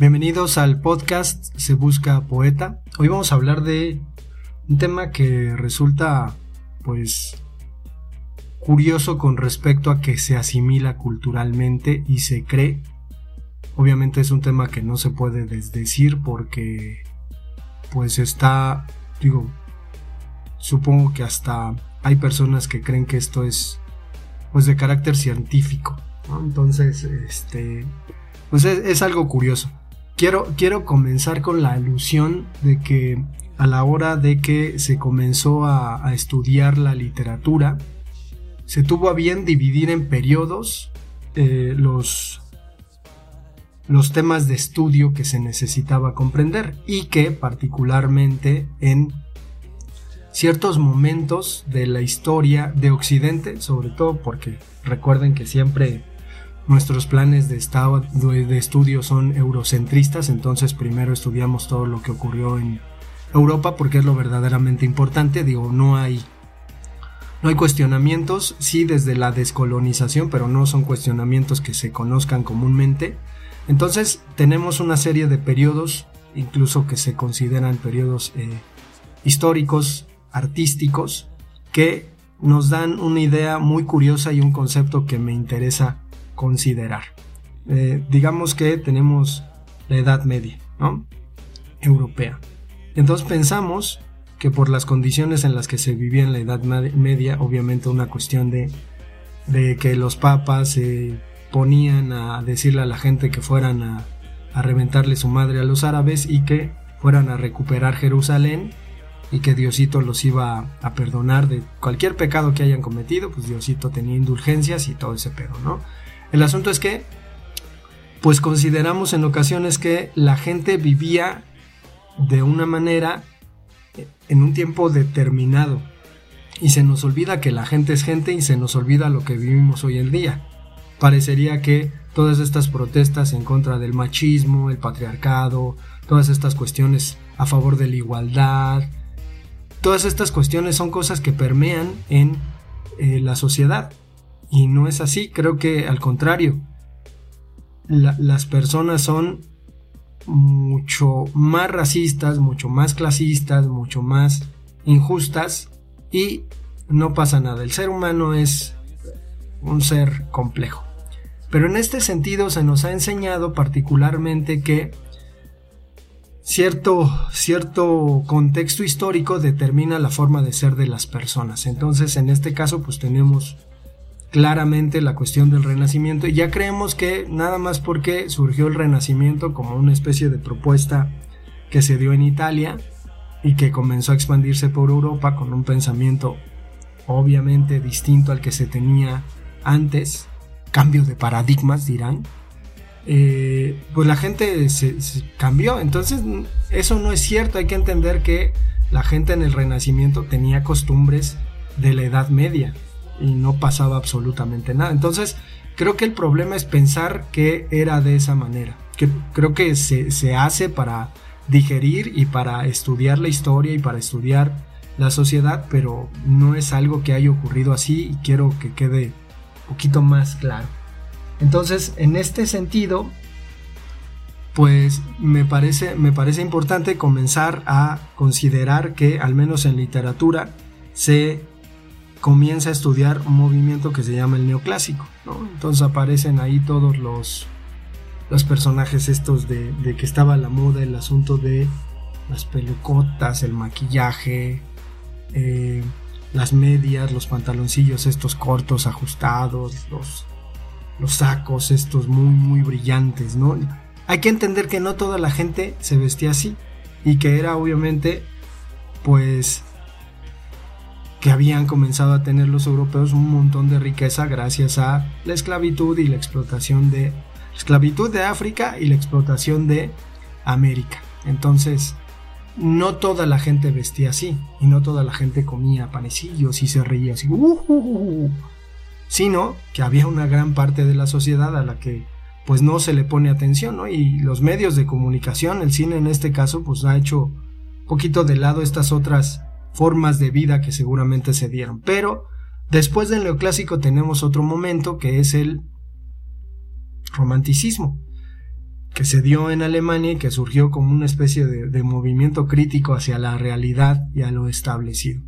Bienvenidos al podcast Se Busca Poeta. Hoy vamos a hablar de un tema que resulta pues curioso con respecto a que se asimila culturalmente y se cree. Obviamente es un tema que no se puede desdecir porque pues está, digo, supongo que hasta hay personas que creen que esto es pues de carácter científico. Entonces, este, pues es, es algo curioso. Quiero, quiero comenzar con la alusión de que a la hora de que se comenzó a, estudiar la literatura, se tuvo a bien dividir en periodos eh, los, los temas de estudio que se necesitaba comprender y que particularmente en ciertos momentos de la historia de Occidente, sobre todo porque recuerden que siempre nuestros planes de, estado, de estudio son eurocentristas, entonces primero estudiamos todo lo que ocurrió en Europa porque es lo verdaderamente importante, digo, no hay no hay cuestionamientos, sí desde la descolonización, pero no son cuestionamientos que se conozcan comúnmente. Entonces tenemos una serie de periodos, incluso que se consideran periodos eh, históricos, artísticos, que nos dan una idea muy curiosa y un concepto que me interesa considerar. Eh, digamos que tenemos la Edad Media, ¿no? Europea. Entonces pensamos que por las condiciones en las que se vivía en la Edad Media, obviamente una cuestión de, de que los papas se ponían a decirle a la gente que fueran a, a reventarle su madre a los árabes y que fueran a recuperar Jerusalén y que Diosito los iba a perdonar de cualquier pecado que hayan cometido, pues Diosito tenía indulgencias y todo ese pedo, ¿no? El asunto es que, pues consideramos en ocasiones que la gente vivía de una manera en un tiempo determinado. Y se nos olvida que la gente es gente y se nos olvida lo que vivimos hoy en día. Parecería que todas estas protestas en contra del machismo, el patriarcado, todas estas cuestiones a favor de la igualdad, todas estas cuestiones son cosas que permean en eh, la sociedad. Y no es así, creo que al contrario, la, las personas son mucho más racistas, mucho más clasistas, mucho más injustas y no pasa nada. El ser humano es un ser complejo. Pero en este sentido se nos ha enseñado particularmente que cierto, cierto contexto histórico determina la forma de ser de las personas. Entonces en este caso pues tenemos claramente la cuestión del renacimiento. Y ya creemos que nada más porque surgió el renacimiento como una especie de propuesta que se dio en Italia y que comenzó a expandirse por Europa con un pensamiento obviamente distinto al que se tenía antes, cambio de paradigmas dirán, eh, pues la gente se, se cambió, entonces eso no es cierto, hay que entender que la gente en el renacimiento tenía costumbres de la Edad Media, y no pasaba absolutamente nada. Entonces, creo que el problema es pensar que era de esa manera. Que creo que se, se hace para digerir y para estudiar la historia y para estudiar la sociedad, pero no es algo que haya ocurrido así y quiero que quede un poquito más claro. Entonces, en este sentido, pues me parece, me parece importante comenzar a considerar que, al menos en literatura, se comienza a estudiar un movimiento que se llama el neoclásico. ¿no? Entonces aparecen ahí todos los, los personajes estos de, de, que estaba la moda, el asunto de las pelucotas, el maquillaje, eh, las medias, los pantaloncillos estos cortos, ajustados, los, los sacos estos muy, muy brillantes, ¿no? Hay que entender que no toda la gente se vestía así y que era obviamente pues que habían comenzado a tener los europeos un montón de riqueza gracias a la esclavitud y la explotación de esclavitud de África y la explotación de América. Entonces, no toda la gente vestía así y no toda la gente comía panecillos y se reía así, uh, sino que había una gran parte de la sociedad a la que pues no se le pone atención, ¿no? Y los medios de comunicación, el cine en este caso, pues ha hecho un poquito de lado estas otras formas de vida que seguramente se dieron. Pero después del neoclásico tenemos otro momento que es el romanticismo, que se dio en Alemania y que surgió como una especie de, movimiento crítico hacia la realidad y a lo establecido.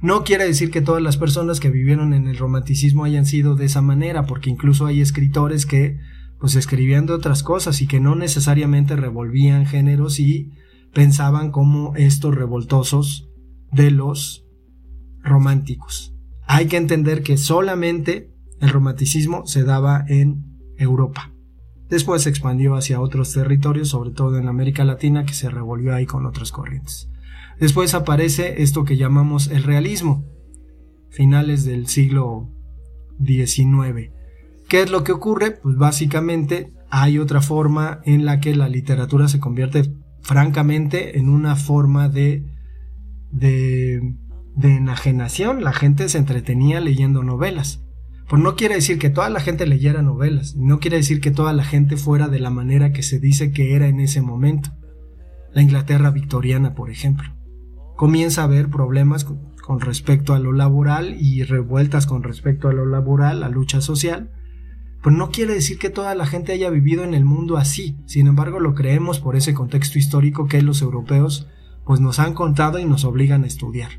No quiere decir que todas las personas que vivieron en el romanticismo hayan sido de esa manera, porque incluso hay escritores que pues escribían de otras cosas y que no necesariamente revolvían géneros y pensaban como estos revoltosos de los románticos. Hay que entender que solamente el romanticismo se daba en Europa. Después se expandió hacia otros territorios, sobre todo en América Latina, que se revolvió ahí con otras corrientes. Después aparece esto que llamamos el realismo, finales del siglo XIX. ¿Qué es lo que ocurre? Pues básicamente hay otra forma en la que la literatura se convierte francamente en una forma de de, enajenación. La gente se entretenía leyendo novelas. Pues no quiere decir que toda la gente leyera novelas, no quiere decir que toda la gente fuera de la manera que se dice que era en ese momento. La Inglaterra victoriana, por ejemplo. Comienza a haber problemas con respecto a lo laboral y revueltas con respecto a lo laboral, la lucha social. Pues no quiere decir que toda la gente haya vivido en el mundo así, sin embargo lo creemos por ese contexto histórico que los europeos pues nos han contado y nos obligan a estudiar.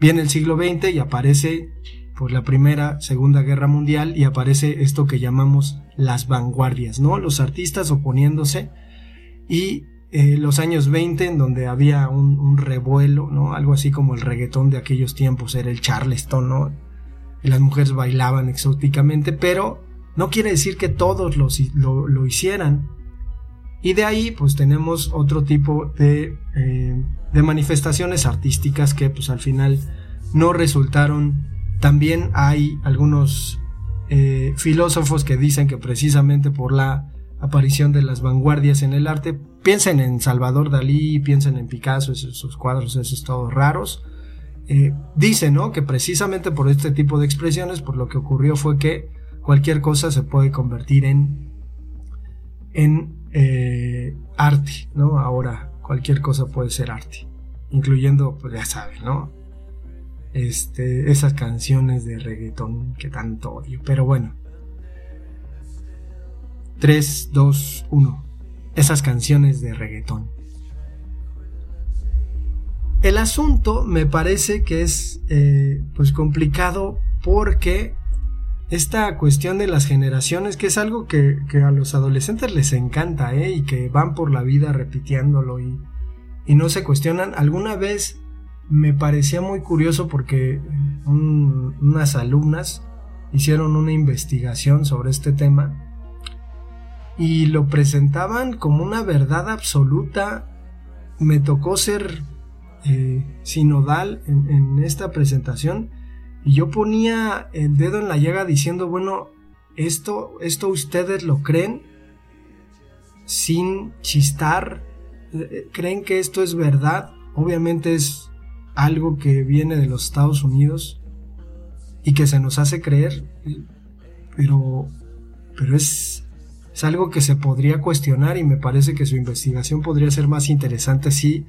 Viene el siglo XX y aparece pues la primera, segunda guerra mundial y aparece esto que llamamos las vanguardias, ¿no? Los artistas oponiéndose y eh, los años 20 en donde había un, revuelo, ¿no? Algo así como el reggaetón de aquellos tiempos, era el charleston, ¿no? Y las mujeres bailaban exóticamente, pero no quiere decir que todos lo, lo hicieran. Y de ahí pues tenemos otro tipo de, eh, de manifestaciones artísticas que pues al final no resultaron. También hay algunos eh, filósofos que dicen que precisamente por la aparición de las vanguardias en el arte, piensen en Salvador Dalí, piensen en Picasso, esos, cuadros, esos todos raros. Eh, dicen ¿no? que precisamente por este tipo de expresiones, por lo que ocurrió fue que cualquier cosa se puede convertir en, en eh, arte, ¿no? Ahora cualquier cosa puede ser arte, incluyendo, pues ya saben, ¿no? Este, esas canciones de reggaetón que tanto odio, pero bueno. 3, 2, 1. Esas canciones de reggaetón. El asunto me parece que es eh, pues complicado porque esta cuestión de las generaciones, que es algo que, a los adolescentes les encanta, ¿eh? y que van por la vida repitiéndolo y, y no se cuestionan. Alguna vez me parecía muy curioso porque unas alumnas hicieron una investigación sobre este tema y lo presentaban como una verdad absoluta. Me tocó ser eh, sinodal en esta presentación y yo ponía el dedo en la llaga diciendo, bueno, esto, esto ustedes lo creen sin chistar, eh, creen que esto es verdad, obviamente es algo que viene de los Estados Unidos y que se nos hace creer, pero, pero es, es algo que se podría cuestionar y me parece que su investigación podría ser más interesante si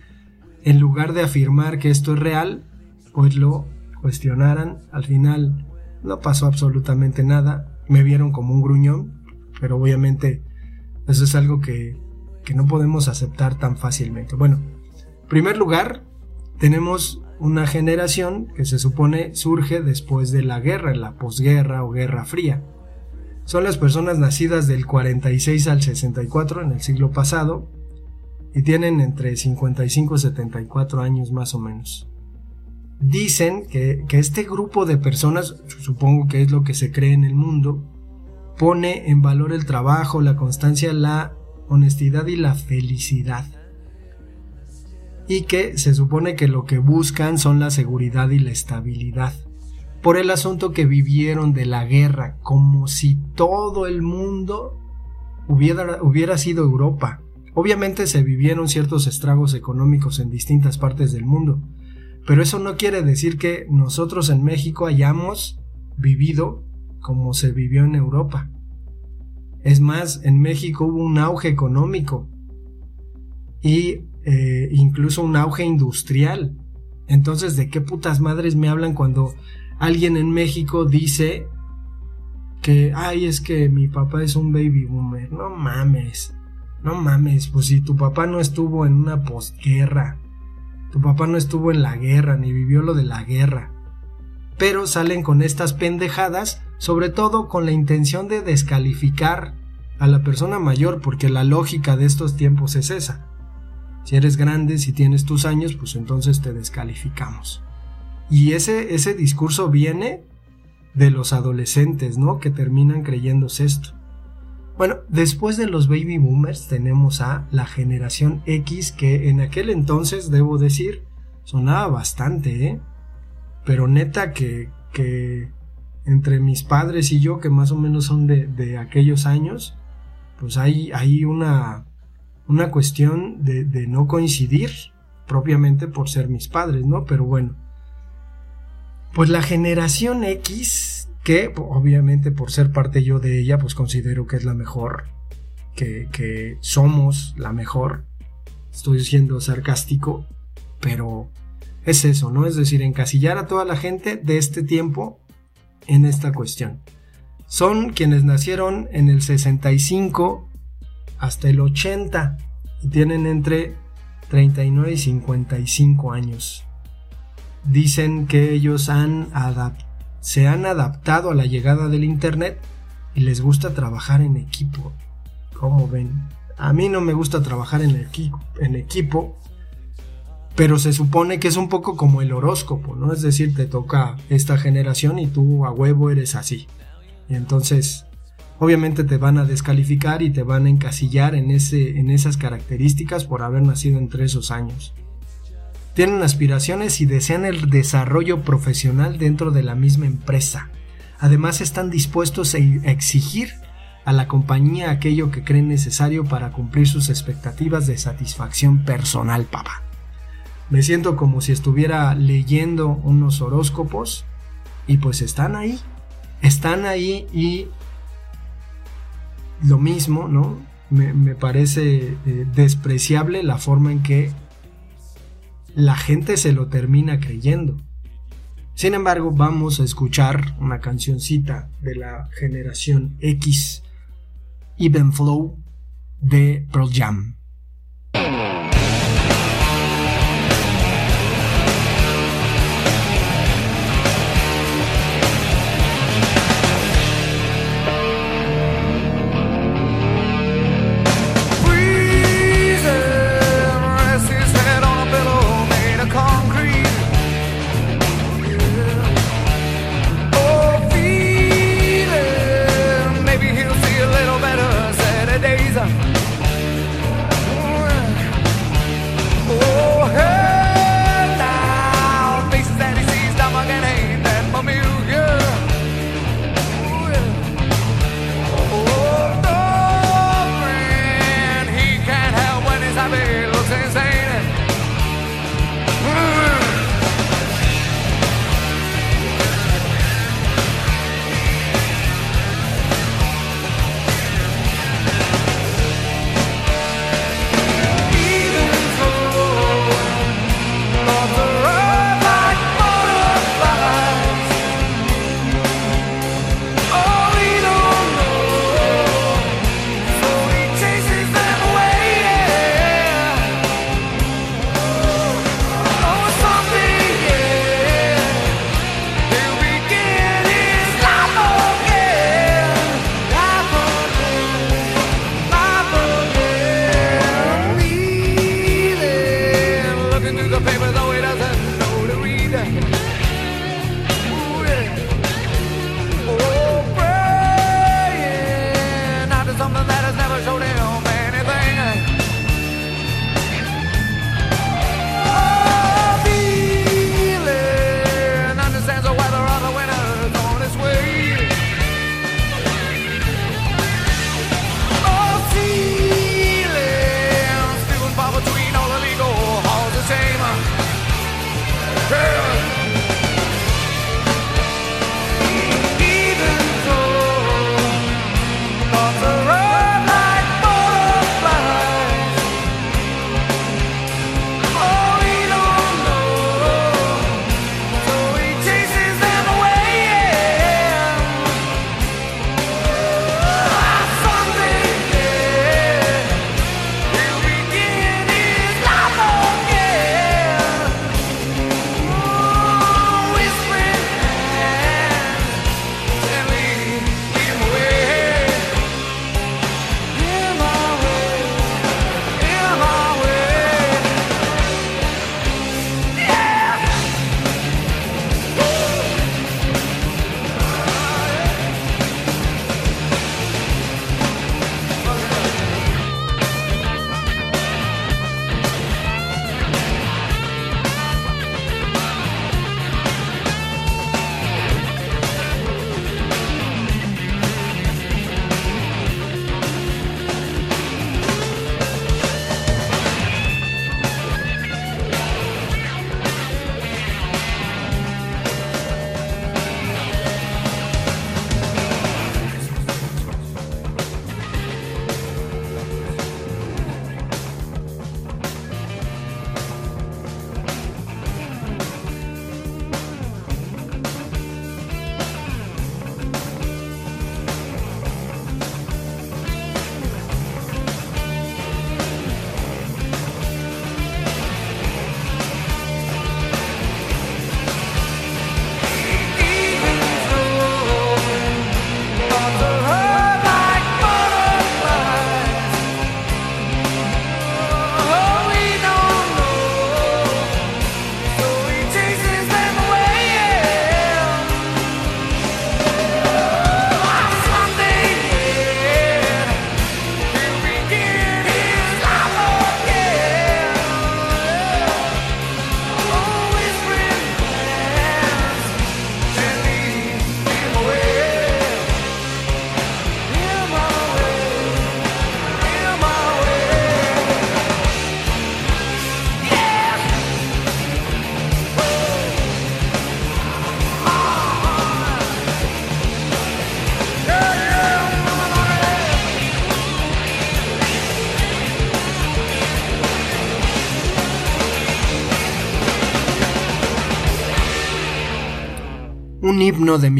en lugar de afirmar que esto es real, pues lo cuestionaran. Al final no pasó absolutamente nada. Me vieron como un gruñón, pero obviamente eso es algo que, que no podemos aceptar tan fácilmente. Bueno, en primer lugar, tenemos una generación que se supone surge después de la guerra, la posguerra o guerra fría. Son las personas nacidas del 46 al 64 en el siglo pasado y tienen entre 55 y 74 años más o menos dicen que, este grupo de personas, supongo que es lo que se cree en el mundo, pone en valor el trabajo, la constancia, la honestidad y la felicidad. y que se supone que lo que buscan son la seguridad y la estabilidad. Por el asunto que vivieron de la guerra, como si todo el mundo hubiera, sido Europa. Obviamente se vivieron ciertos estragos económicos en distintas partes del mundo, pero eso no quiere decir que nosotros en México hayamos vivido como se vivió en Europa. Es más, en México hubo un auge económico y eh, incluso un auge industrial. Entonces, ¿de qué putas madres me hablan cuando alguien en México dice que, ay, es que mi papá es un baby boomer? No mames, no mames, pues si tu papá no estuvo en una posguerra, tu papá no estuvo en la guerra, ni vivió lo de la guerra. Pero salen con estas pendejadas, sobre todo con la intención de descalificar a la persona mayor, porque la lógica de estos tiempos es esa. Si eres grande, si tienes tus años, pues entonces te descalificamos. Y ese, ese discurso viene de los adolescentes, ¿no? Que terminan creyéndose esto. Bueno, después de los baby boomers tenemos a la generación X que en aquel entonces, debo decir, sonaba bastante, ¿eh? Pero neta que, que entre mis padres y yo, que más o menos son de, de aquellos años, pues hay, hay una, una cuestión de, no coincidir propiamente por ser mis padres, ¿no? Pero bueno, pues la generación X, que obviamente por ser parte yo de ella, pues considero que es la mejor, que, que somos la mejor, estoy siendo sarcástico, pero es eso, ¿no? Es decir, encasillar a toda la gente de este tiempo en esta cuestión. Son quienes nacieron en el 65 hasta el 80 y tienen entre 39 y 55 años. Dicen que ellos han se han adaptado a la llegada del Internet y les gusta trabajar en equipo. ¿Cómo ven? A mí no me gusta trabajar en equipo, pero se supone que es un poco como el horóscopo, ¿no? Es decir, te toca esta generación y tú a huevo eres así. Y entonces obviamente te van a descalificar y te van a encasillar en, ese, en esas características por haber nacido entre esos años. Tienen aspiraciones y desean el desarrollo profesional dentro de la misma empresa. Además están dispuestos a exigir a la compañía aquello que creen necesario para cumplir sus expectativas de satisfacción personal, papá. Me siento como si estuviera leyendo unos horóscopos y pues están ahí. Están ahí y lo mismo, ¿no? Me, parece eh, despreciable la forma en que la gente se lo termina creyendo. Sin embargo, vamos a escuchar una cancioncita de la generación X, Even Flow, de Pearl Jam.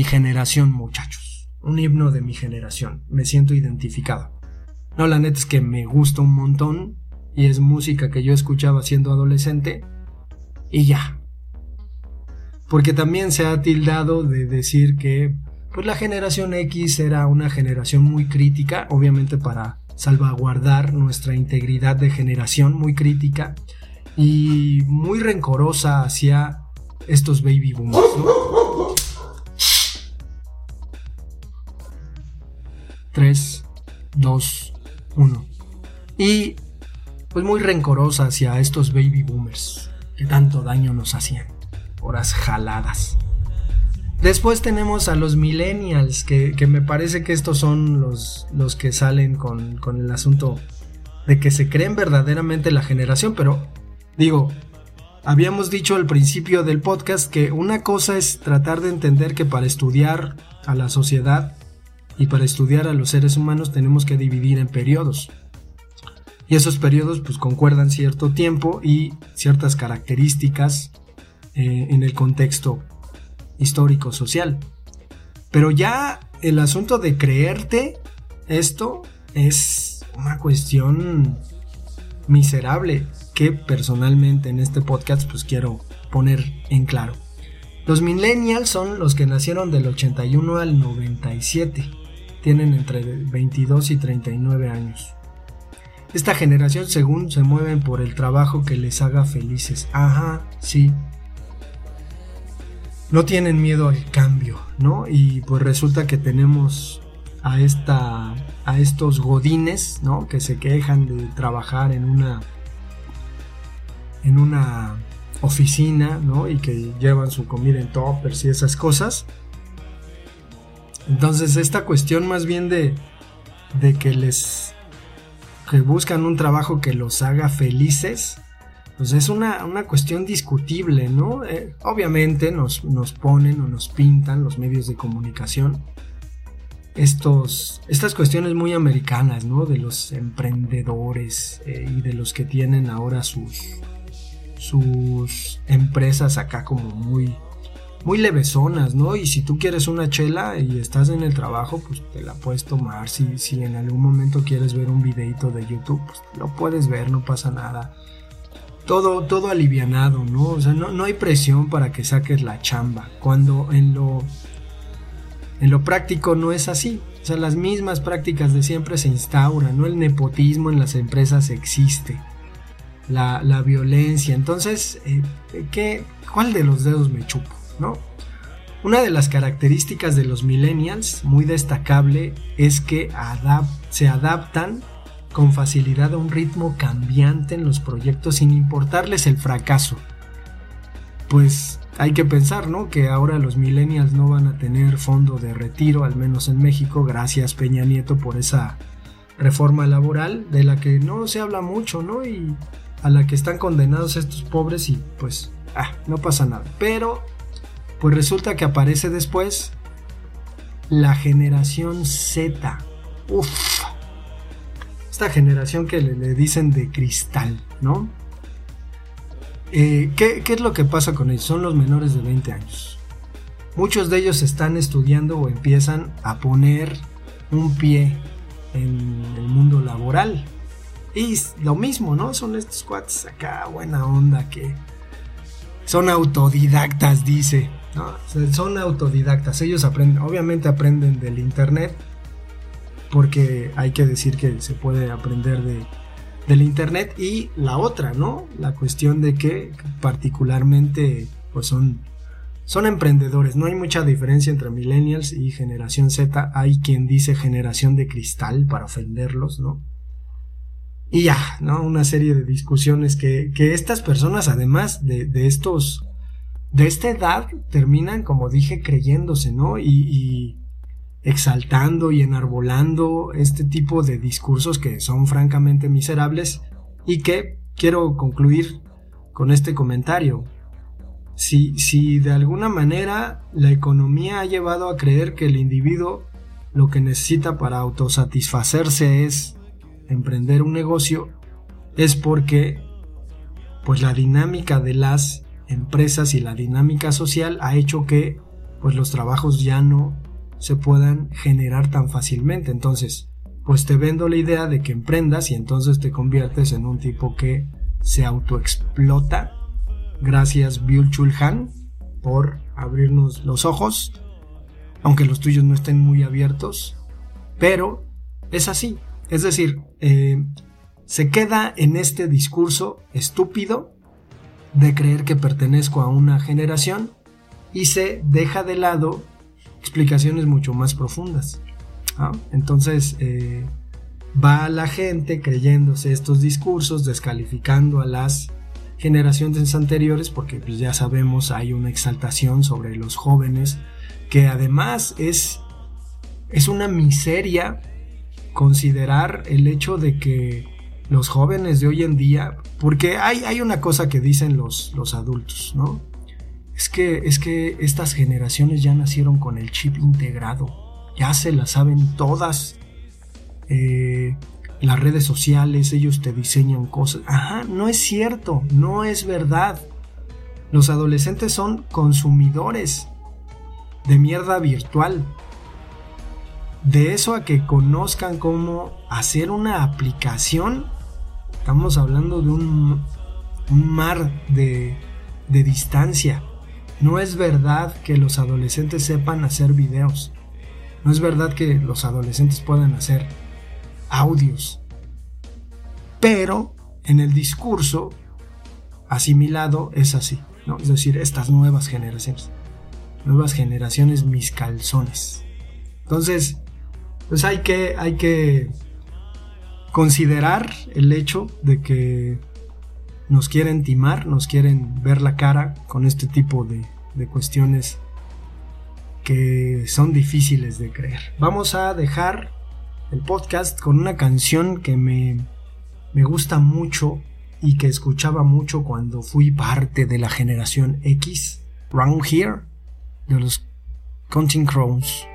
Mi generación, muchachos. Un himno de mi generación. Me siento identificado. No, la neta es que me gusta un montón y es música que yo escuchaba siendo adolescente y ya. Porque también se ha tildado de decir que pues la generación X era una generación muy crítica, obviamente para salvaguardar nuestra integridad de generación, muy crítica y muy rencorosa hacia estos baby boomers. 3, 2, 1. Y pues muy rencorosa hacia estos baby boomers que tanto daño nos hacían. Horas jaladas. Después tenemos a los millennials, que, me parece que estos son los, los que salen con, con el asunto de que se creen verdaderamente la generación, pero digo, habíamos dicho al principio del podcast que una cosa es tratar de entender que para estudiar a la sociedad y para estudiar a los seres humanos tenemos que dividir en periodos. Y esos periodos pues concuerdan cierto tiempo y ciertas características eh, en el contexto histórico social. Pero ya el asunto de creerte esto es una cuestión miserable que personalmente en este podcast pues quiero poner en claro. Los millennials son los que nacieron del 81 al 97. Tienen entre 22 y 39 años. Esta generación según se mueven por el trabajo que les haga felices. Ajá, sí, no tienen miedo al cambio, ¿no? Y pues resulta que tenemos a esta a estos godines, ¿no? Que se quejan de trabajar en una en una oficina, ¿no? Y que llevan su comida en toppers y esas cosas. Entonces, esta cuestión más bien de de que les que buscan un trabajo que los haga felices, pues es una, cuestión discutible, ¿no? Eh, obviamente nos, nos, ponen o nos pintan los medios de comunicación estos, estas cuestiones muy americanas, ¿no? De los emprendedores eh, y de los que tienen ahora sus, sus empresas acá como muy, muy levesonas, ¿no? Y si tú quieres una chela y estás en el trabajo, pues te la puedes tomar. Si, si en algún momento quieres ver un videito de YouTube, pues lo puedes ver, no pasa nada todo, todo alivianado, ¿no? O sea, no, hay presión para que saques la chamba, cuando en lo, en lo práctico no es así. O sea, las mismas prácticas de siempre se instauran, ¿no? El nepotismo en las empresas existe, la, violencia. Entonces, eh, ¿qué, ¿cuál de los dedos me chupo, Una de las características de los millennials, muy destacable, es que se adaptan con facilidad a un ritmo cambiante en los proyectos sin importarles el fracaso. Pues hay que pensar, ¿no? Que ahora los millennials no van a tener fondo de retiro, al menos en México, gracias Peña Nieto por esa reforma laboral de la que no se habla mucho, ¿no? Y a la que están condenados estos pobres y pues, ah, no pasa nada. Pero, pues resulta que aparece después la generación Z. Uf, generación que le, dicen de cristal, ¿no? Eh, ¿qué, es lo que pasa con ellos? Son los menores de 20 años. Muchos de ellos están estudiando o empiezan a poner un pie en el mundo laboral. Y lo mismo, ¿no? Son estos cuates acá, buena onda, que son autodidactas, dice. Son autodidactas. Ellos aprenden, obviamente aprenden del internet, porque hay que decir que se puede aprender de, del internet y la otra, ¿no? La cuestión de que particularmente pues son son emprendedores, no hay mucha diferencia entre millennials y generación Z, hay quien dice generación de cristal para ofenderlos, ¿no? Y ya, ¿no? Una serie de discusiones que, que estas personas, además de, de, estos, de esta edad, terminan, como dije, creyéndose, ¿no? y, exaltando y enarbolando este tipo de discursos que son francamente miserables y que quiero concluir con este comentario. Si, si de alguna manera la economía ha llevado a creer que el individuo lo que necesita para autosatisfacerse es emprender un negocio, es porque pues la dinámica de las empresas y la dinámica social ha hecho que pues los trabajos ya no se puedan generar tan fácilmente. Entonces, pues te vendo la idea de que emprendas y entonces te conviertes en un tipo que se autoexplota. Gracias Bill Chulhan por abrirnos los ojos, aunque los tuyos no estén muy abiertos, pero es así. Es decir, eh, se queda en este discurso estúpido de creer que pertenezco a una generación y se deja de lado explicaciones mucho más profundas. Entonces eh, va la gente creyéndose estos discursos, descalificando a las generaciones anteriores, porque pues, ya sabemos hay una exaltación sobre los jóvenes, que además es, es una miseria considerar el hecho de que los jóvenes de hoy en día, porque hay, hay una cosa que dicen los, los adultos, ¿no? Es que, es que estas generaciones ya nacieron con el chip integrado, ya se las saben todas. Eh, las redes sociales, ellos te diseñan cosas. Ajá, no es cierto, no es verdad. Los adolescentes son consumidores de mierda virtual. De eso a que conozcan cómo hacer una aplicación, estamos hablando de un, mar de, de distancia. No es verdad que los adolescentes sepan hacer videos. No es verdad que los adolescentes puedan hacer audios. Pero en el discurso asimilado es así, ¿no? Es decir, estas nuevas generaciones. Nuevas generaciones mis calzones. Entonces, pues hay que, hay que considerar el hecho de que nos quieren timar, nos quieren ver la cara con este tipo de, de cuestiones que son difíciles de creer. Vamos a dejar el podcast con una canción que me, me gusta mucho y que escuchaba mucho cuando fui parte de la generación X, Round Here, de los Counting Crows.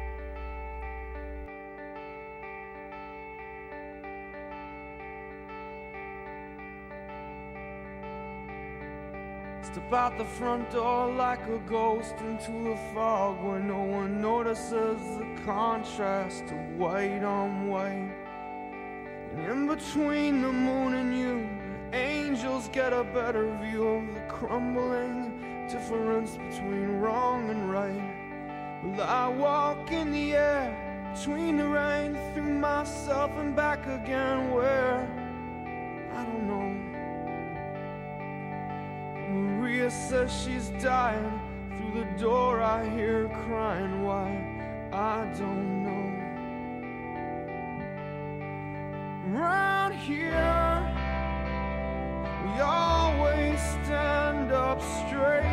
Out the front door like a ghost into the fog where no one notices the contrast of white on white. And in between the moon and you, angels get a better view of the crumbling difference between wrong and right. Well, I walk in the air between the rain through myself and back again where I don't know. Maria says she's dying. Through the door, I hear her crying. Why? I don't know. Round here, we always stand up straight.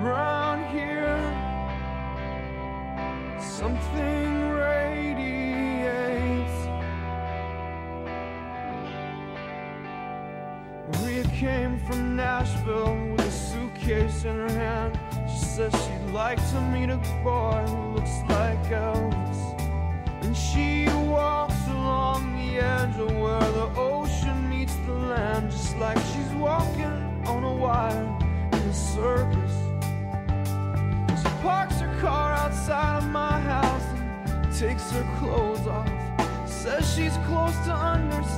Round here, something came from Nashville with a suitcase in her hand. She says she'd like to meet a boy who looks like Elvis. And she walks along the edge of where the ocean meets the land, just like she's walking on a wire in a circus. She parks her car outside of my house and takes her clothes off. Says she's close to understanding